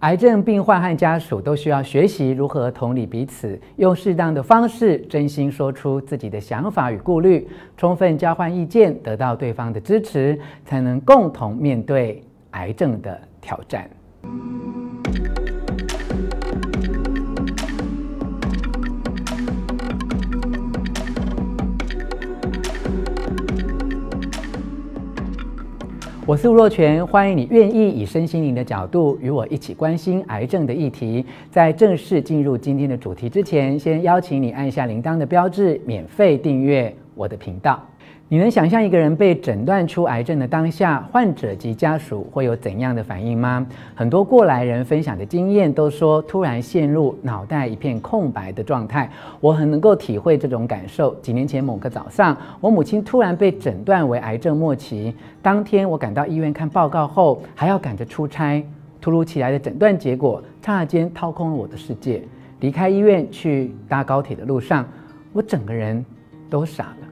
癌症病患和家属都需要学习如何同理彼此，用适当的方式真心说出自己的想法与顾虑，充分交换意见，得到对方的支持，才能共同面对癌症的挑战。我是吴若全，欢迎你愿意以身心灵的角度与我一起关心癌症的议题。在正式进入今天的主题之前，先邀请你按下铃铛的标志，免费订阅我的频道。你能想象一个人被诊断出癌症的当下，患者及家属会有怎样的反应吗？很多过来人分享的经验都说，突然陷入脑袋一片空白的状态。我很能够体会这种感受。几年前某个早上，我母亲突然被诊断为癌症末期。当天我赶到医院看报告后，还要赶着出差。突如其来的诊断结果，刹那间掏空了我的世界。离开医院去搭高铁的路上，我整个人都傻了。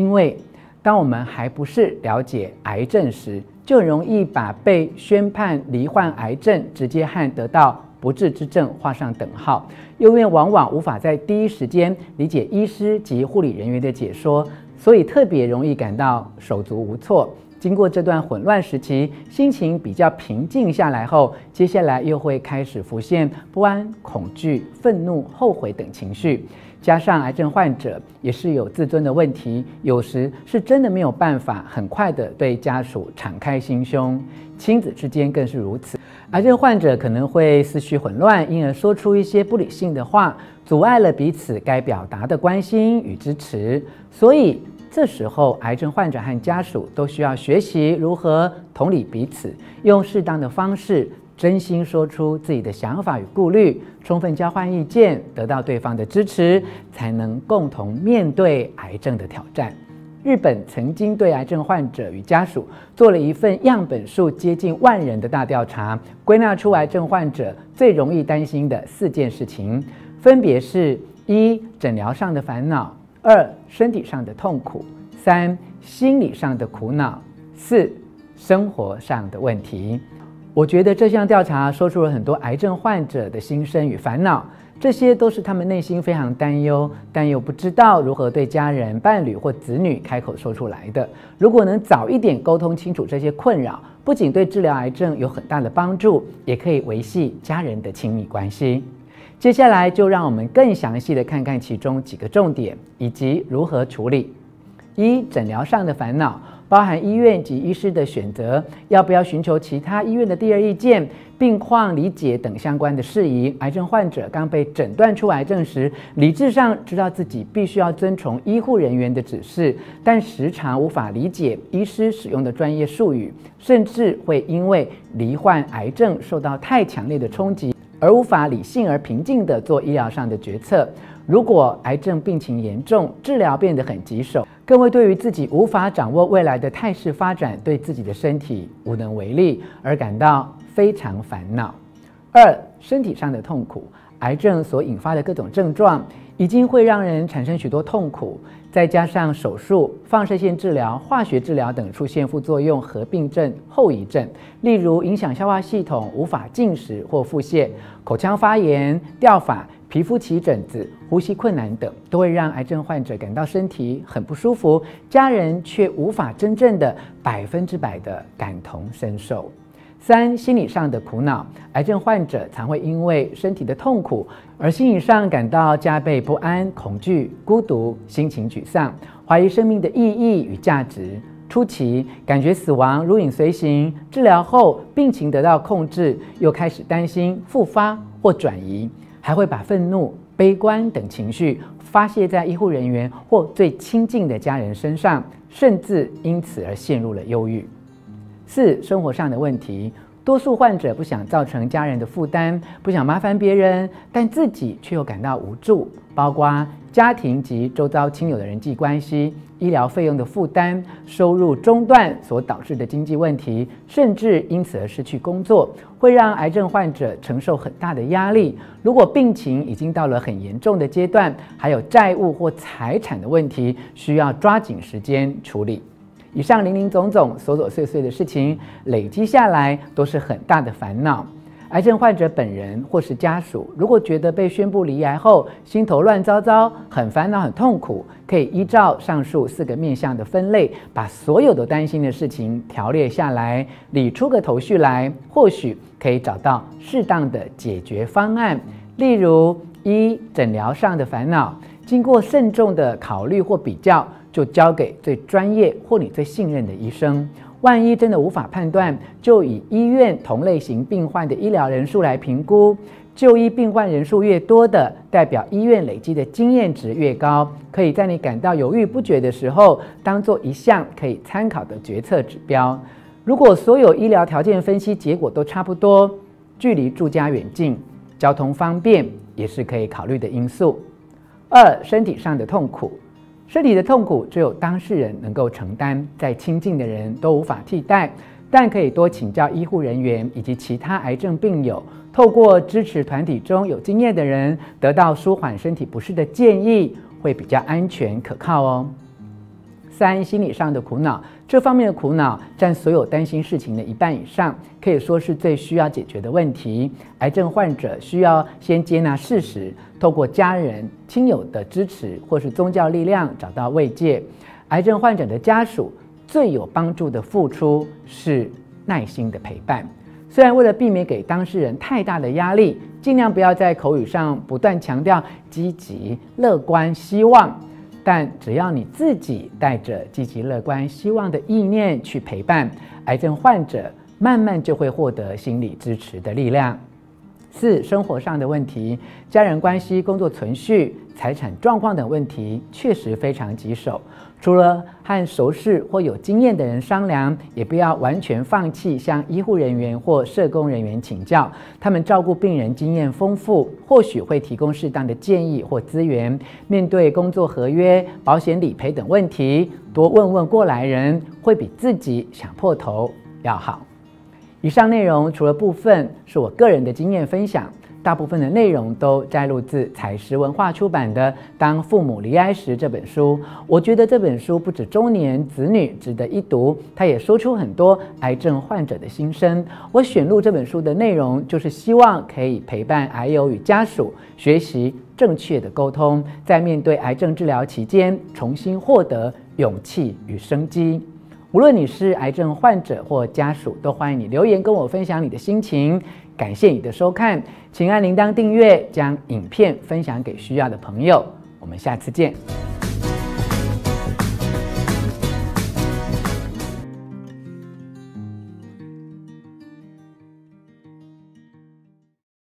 因为当我们还不是了解癌症时，就容易把被宣判罹患癌症直接和得到不治之症画上等号，因为往往无法在第一时间理解医师及护理人员的解说，所以特别容易感到手足无措。经过这段混乱时期，心情比较平静下来后，接下来又会开始浮现不安、恐惧、愤怒、后悔等情绪。加上癌症患者也是有自尊的问题，有时是真的没有办法很快的对家属敞开心胸，亲子之间更是如此。癌症患者可能会思绪混乱，因而说出一些不理性的话，阻碍了彼此该表达的关心与支持。所以这时候，癌症患者和家属都需要学习如何同理彼此，用适当的方式。真心说出自己的想法与顾虑，充分交换意见，得到对方的支持，才能共同面对癌症的挑战。日本曾经对癌症患者与家属做了一份样本数接近万人的大调查，归纳出癌症患者最容易担心的四件事情，分别是：一、诊疗上的烦恼；二、身体上的痛苦；三、心理上的苦恼；四、生活上的问题。我觉得这项调查说出了很多癌症患者的心声与烦恼，这些都是他们内心非常担忧，但又不知道如何对家人、伴侣或子女开口说出来的。如果能早一点沟通清楚这些困扰，不仅对治疗癌症有很大的帮助，也可以维系家人的亲密关系。接下来就让我们更详细的看看其中几个重点以及如何处理。一、诊疗上的烦恼。包含医院及医师的选择，要不要寻求其他医院的第二意见、病况理解等相关的事宜。癌症患者刚被诊断出癌症时，理智上知道自己必须要遵从医护人员的指示，但时常无法理解医师使用的专业术语，甚至会因为罹患癌症受到太强烈的冲击，而无法理性而平静地做医疗上的决策。如果癌症病情严重，治疗变得很棘手，更会对于自己无法掌握未来的态势发展，对自己的身体无能为力而感到非常烦恼。二、身体上的痛苦，癌症所引发的各种症状，已经会让人产生许多痛苦。再加上手术、放射线治疗、化学治疗等出现副作用合并症、后遗症，例如影响消化系统、无法进食或腹泻、口腔发炎、掉发、皮肤起疹子、呼吸困难等，都会让癌症患者感到身体很不舒服，家人却无法真正的百分之百的感同身受。三、心理上的苦恼，癌症患者常会因为身体的痛苦而心理上感到加倍不安、恐惧、孤独、心情沮丧，怀疑生命的意义与价值。初期感觉死亡如影随形，治疗后病情得到控制，又开始担心复发或转移，还会把愤怒、悲观等情绪发泄在医护人员或最亲近的家人身上，甚至因此而陷入了忧郁。四、生活上的问题，多数患者不想造成家人的负担，不想麻烦别人，但自己却又感到无助，包括家庭及周遭亲友的人际关系、医疗费用的负担、收入中断所导致的经济问题，甚至因此而失去工作，会让癌症患者承受很大的压力。如果病情已经到了很严重的阶段，还有债务或财产的问题，需要抓紧时间处理。以上林林总总、琐琐碎碎的事情累积下来，都是很大的烦恼。癌症患者本人或是家属，如果觉得被宣布离癌后心头乱糟糟、很烦恼、很痛苦，可以依照上述四个面向的分类，把所有的担心的事情条列下来，理出个头绪来，或许可以找到适当的解决方案。例如，一诊疗上的烦恼，经过慎重的考虑或比较，就交给最专业或你最信任的医生。万一真的无法判断，就以医院同类型病患的医疗人数来评估。就医病患人数越多的，代表医院累积的经验值越高，可以在你感到犹豫不决的时候，当做一项可以参考的决策指标。如果所有医疗条件分析结果都差不多，距离住家远近、交通方便也是可以考虑的因素。二、身体上的痛苦。身体的痛苦只有当事人能够承担，再亲近的人都无法替代。但可以多请教医护人员以及其他癌症病友，透过支持团体中有经验的人，得到舒缓身体不适的建议，会比较安全可靠哦。三、心理上的苦恼，这方面的苦恼占所有担心事情的一半以上，可以说是最需要解决的问题。癌症患者需要先接纳事实，透过家人、亲友的支持或是宗教力量找到慰藉。癌症患者的家属最有帮助的付出是耐心的陪伴。虽然为了避免给当事人太大的压力，尽量不要在口语上不断强调积极、乐观、希望。但只要你自己带着积极乐观、希望的意念去陪伴癌症患者，慢慢就会获得心理支持的力量。四、生活上的问题，家人关系、工作存续、财产状况等问题，确实非常棘手。除了和熟识或有经验的人商量，也不要完全放弃向医护人员或社工人员请教。他们照顾病人经验丰富，或许会提供适当的建议或资源。面对工作合约、保险理赔等问题，多问问过来人，会比自己想破头要好。以上内容除了部分是我个人的经验分享，大部分的内容都摘录自采石文化出版的《当父母离癌时》这本书。我觉得这本书不止中年子女值得一读，它也说出很多癌症患者的心声。我选录这本书的内容，就是希望可以陪伴癌友与家属学习正确的沟通，在面对癌症治疗期间重新获得勇气与生机。无论你是癌症患者或家属，都欢迎你留言跟我分享你的心情。感谢你的收看，请按铃铛订阅，将影片分享给需要的朋友。我们下次见。